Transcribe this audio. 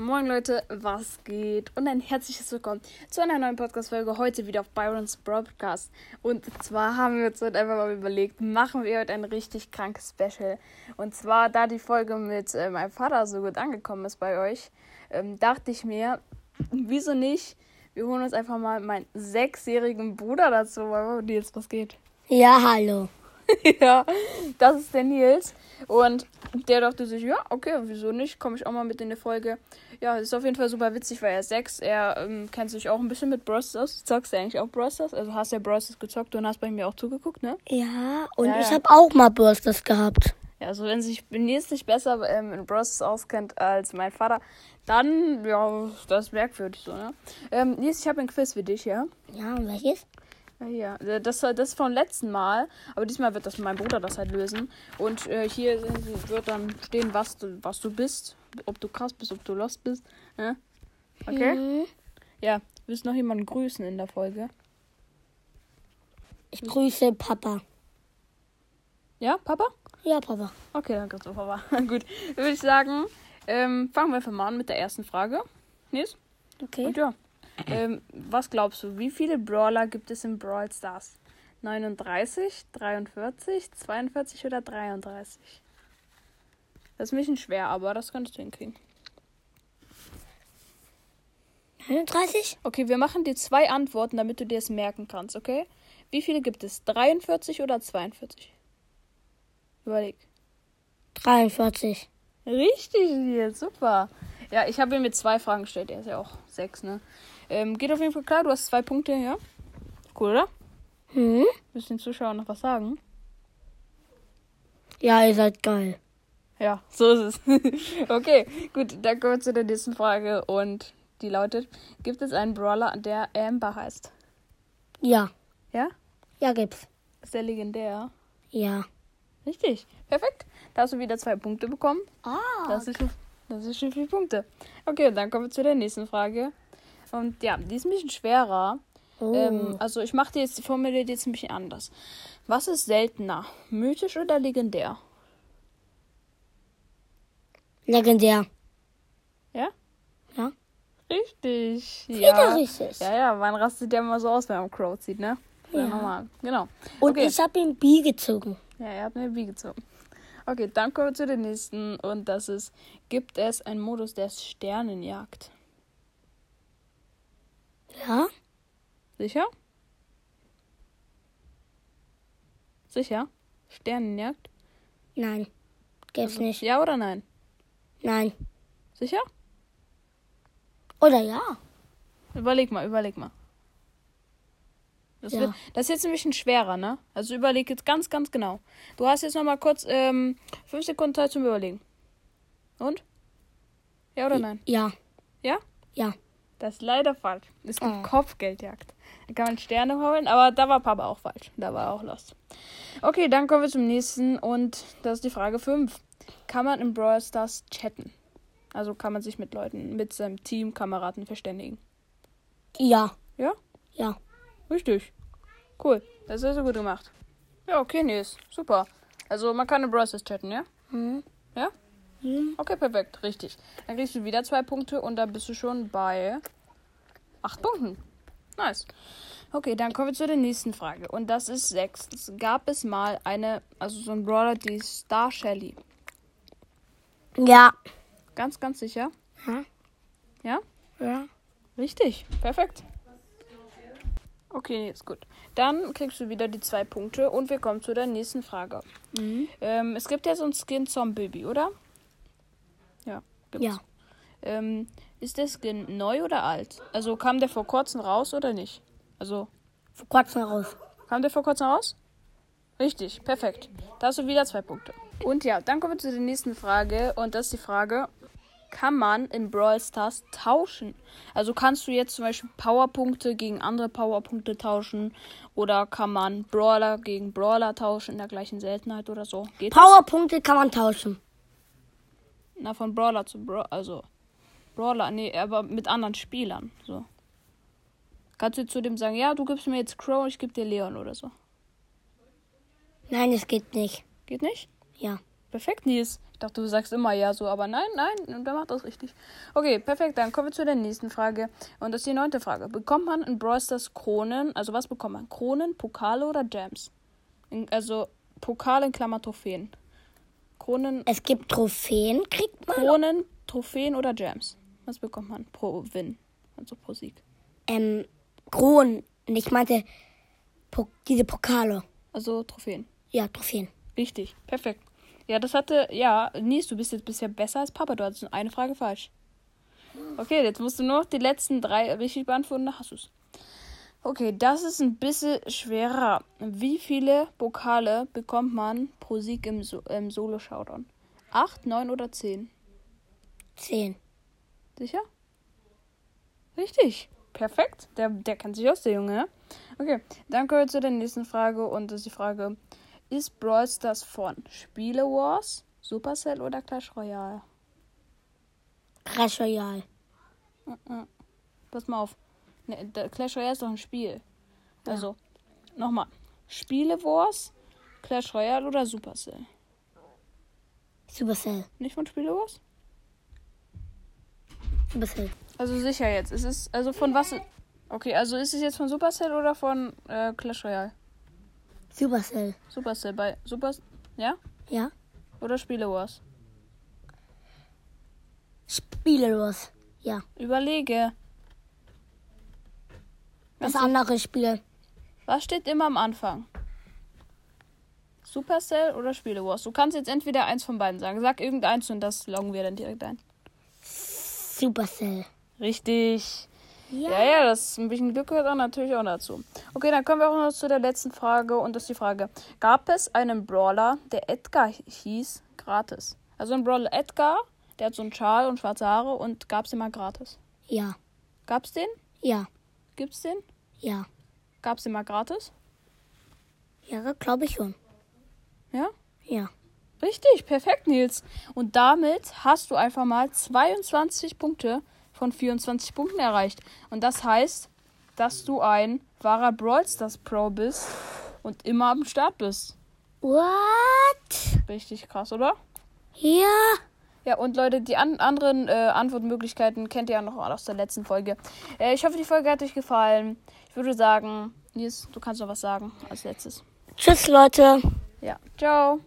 Moin Leute, was geht? Und ein herzliches Willkommen zu einer neuen Podcast-Folge. Heute wieder auf Byron's Broadcast. Und zwar haben wir uns heute einfach mal überlegt, machen wir heute ein richtig krankes Special. Und zwar, da die Folge mit äh, meinem Vater so gut angekommen ist bei euch, ähm, dachte ich mir, wieso nicht? Wir holen uns einfach mal meinen sechsjährigen Bruder dazu. Weil Nils, was geht? Ja, hallo. ja, das ist der Nils. Und der dachte sich, ja, okay, wieso nicht? Komme ich auch mal mit in die Folge. Ja, ist auf jeden Fall super witzig, weil er ist sechs. Er ähm, kennt sich auch ein bisschen mit Bros. aus. Zockst du eigentlich auch Bros? Also hast ja Bros. gezockt und hast bei mir auch zugeguckt, ne? Ja, und Ja, ich ja. habe auch mal Bürsters gehabt. Ja, also wenn sich Nils nicht besser ähm, in Bros. auskennt als mein Vater, dann, ja, das ist merkwürdig so, ne? Ähm, Nils, ich habe ein Quiz für dich, ja? Ja, und welches? Ja. Äh, Das, das ist vom letzten Mal, aber diesmal wird das mein Bruder das halt lösen. Und äh, hier wird dann stehen, was du, was du bist. Ob du krass bist, ob du lost bist. Ja? Okay? Mhm. Ja. Willst du noch jemanden grüßen in der Folge? Ich grüße Papa. Ja, Papa? Ja, Papa. Okay, dann kannst du Papa. Gut. Dann würde ich sagen, ähm, fangen wir einfach mal an mit der ersten Frage. Nils? Okay. Und ja. Ähm, was glaubst du, wie viele Brawler gibt es in Brawl Stars? 39, 43, 42 oder 33? Das ist ein bisschen schwer, aber das kannst du hinkriegen. 39? Okay, wir machen dir zwei Antworten, damit du dir es merken kannst, okay? Wie viele gibt es? 43 oder 42? Überleg. 43. Richtig, super. Ja, ich habe ihm mit zwei Fragen gestellt. Er ist ja auch sechs, ne? Ähm, geht auf jeden Fall klar, du hast zwei Punkte, ja? Cool, oder? Hm? Willst du den Zuschauern noch was sagen? Ja, ihr seid geil. Ja, so ist es. okay, gut, dann kommen wir zu der nächsten Frage und die lautet: Gibt es einen Brawler, der Amber heißt? Ja. Ja? Ja, gibt's. Ist der legendär? Ja. Richtig, perfekt. Da hast du wieder zwei Punkte bekommen. Ah. Das ist, schon, das ist schon vier Punkte. Okay, dann kommen wir zu der nächsten Frage. Und ja, die ist ein bisschen schwerer. Oh. Ähm, also ich mache die jetzt, formuliere die jetzt ein bisschen anders. Was ist seltener? Mythisch oder legendär? Legendär. Ja? Ja. Richtig. Ja. richtig. Ja, ja, man rastet ja immer so aus, wenn man Crow zieht, ne? Ja. Normal. Genau. Und okay. ich habe ihn B gezogen. Ja, er hat mir wie gezogen. Okay, dann kommen wir zu den nächsten. Und das ist, gibt es einen Modus, der Sternenjagd? Ja? Sicher? Sicher? Sternenjagd? Nein. Gibt's nicht. Ja oder nein? Nein. Sicher? Oder ja? Überleg mal, überleg mal. Das, Ja. wird, das ist jetzt ein bisschen schwerer, ne? Also überleg jetzt ganz, ganz genau. Du hast jetzt noch mal kurz ähm, fünf Sekunden Zeit zum Überlegen. Und? Ja oder nein? Ja. Ja? Ja. Das ist leider falsch. Es gibt Oh. Kopfgeldjagd. Da kann man Sterne holen, aber da war Papa auch falsch. Da war er auch lost. Okay, dann kommen wir zum nächsten und das ist die Frage 5. Kann man in Brawl Stars chatten? Also kann man sich mit Leuten, mit seinem Team, Kameraden verständigen? Ja. Ja? Ja. Richtig. Cool. Das ist sehr gut gemacht. Ja, okay, Nils. Super. Also man kann in Brawl Stars chatten, ja? Hm. Ja? Hm. Okay, perfekt. Richtig. Dann kriegst du wieder zwei Punkte und dann bist du schon bei acht Punkten. Nice. Okay, dann kommen wir zu der nächsten Frage. Und das ist sechs. Es gab es mal eine, also so ein Brawler, die Star Shelly. Ja. Ganz, ganz sicher. Ja. Ja? Ja. Richtig. Perfekt. Okay, ist gut. Dann kriegst du wieder die zwei Punkte und wir kommen zu der nächsten Frage. Mhm. Ähm, es gibt ja so ein Skin Zombie, oder? Ja. Gibt's. Ja. Ähm, ist der Skin neu oder alt? Also kam der vor kurzem raus oder nicht? Also, Vor kurzem raus. kam der vor kurzem raus? Richtig, perfekt. Da hast du wieder zwei Punkte. Und ja, dann kommen wir zu der nächsten Frage. Und das ist die Frage: Kann man in Brawl Stars tauschen? Also kannst du jetzt zum Beispiel Powerpunkte gegen andere Powerpunkte tauschen? Oder kann man Brawler gegen Brawler tauschen in der gleichen Seltenheit oder so? Geht das? Powerpunkte kann man tauschen. Na, von Brawler zu Brawler, also Brawler, nee, aber mit anderen Spielern, so. Kannst du zu dem sagen, ja, du gibst mir jetzt Crow, ich gebe dir Leon oder so. Nein, es geht nicht. Geht nicht? Ja. Perfekt, Nils. Ich dachte, du sagst immer ja so, aber nein, nein, der macht das richtig. Okay, perfekt. Dann kommen wir zu der nächsten Frage. Und das ist die neunte Frage. Bekommt man in Brawl Stars Kronen, also was bekommt man? Kronen, Pokale oder Gems? In, also Pokal in Klammer Trophäen. Kronen, Es gibt Trophäen, kriegt man. Kronen, Trophäen oder Gems? Was bekommt man pro Win? Also pro Sieg. Ähm, Kronen. Und ich meinte po diese Pokale. Also Trophäen. Ja, Trophäen. Richtig, perfekt. Ja, das hatte, ja, Nies, du bist jetzt bisher besser als Papa. Du hattest nur eine Frage falsch. Okay, jetzt musst du nur noch die letzten drei richtig beantworten, dann hast du es. Okay, das ist ein bisschen schwerer. Wie viele Pokale bekommt man pro Sieg im, so im Solo-Showdown? Acht, neun oder zehn? Zehn. Sicher? Richtig. Perfekt. Der, der kann sich aus, der Junge. Okay, dann kommen wir zu der nächsten Frage. Und das ist die Frage: Ist Brawl Stars von Spiele Wars, Supercell oder Clash Royale? Clash Royale. Pass mal auf. Ne, Clash Royale ist doch ein Spiel. Also, nochmal. Spiele Wars, Clash Royale oder Supercell? Supercell. Nicht von Spiele Wars? Supercell. Also sicher jetzt. Es ist, also von was. Okay, also ist es jetzt von Supercell oder von äh, Clash Royale? Supercell. Supercell bei Super. Ja? Ja. Oder Spiele Wars? Spiele los. Ja. Überlege. Das andere Spiel. Was steht immer am Anfang? Supercell oder Spiele Wars? Du kannst jetzt entweder eins von beiden sagen. Sag irgendeins und das loggen wir dann direkt ein. Supercell. Richtig. Ja, ja, das ist ein bisschen Glück gehört auch natürlich auch dazu. Okay, dann kommen wir auch noch zu der letzten Frage und das ist die Frage: Gab es einen Brawler, der Edgar hieß, gratis? Also ein Brawler Edgar, der hat so einen Schal und schwarze Haare und gab es den mal gratis? Ja. Gab's den? Ja. Gibt's den? Ja. Gab's den mal gratis? Ja, glaube ich schon. Ja? Ja. Richtig, perfekt, Nils. Und damit hast du einfach mal 22 Punkte von 24 Punkten erreicht. Und das heißt, dass du ein wahrer Brawl Stars Pro bist und immer am Start bist. What? Richtig krass, oder? Ja. Ja, und Leute, die an anderen äh, Antwortmöglichkeiten kennt ihr ja noch aus der letzten Folge. Äh, ich hoffe, die Folge hat euch gefallen. Ich würde sagen, Nils, du kannst noch was sagen als letztes. Tschüss, Leute. Ja, ciao.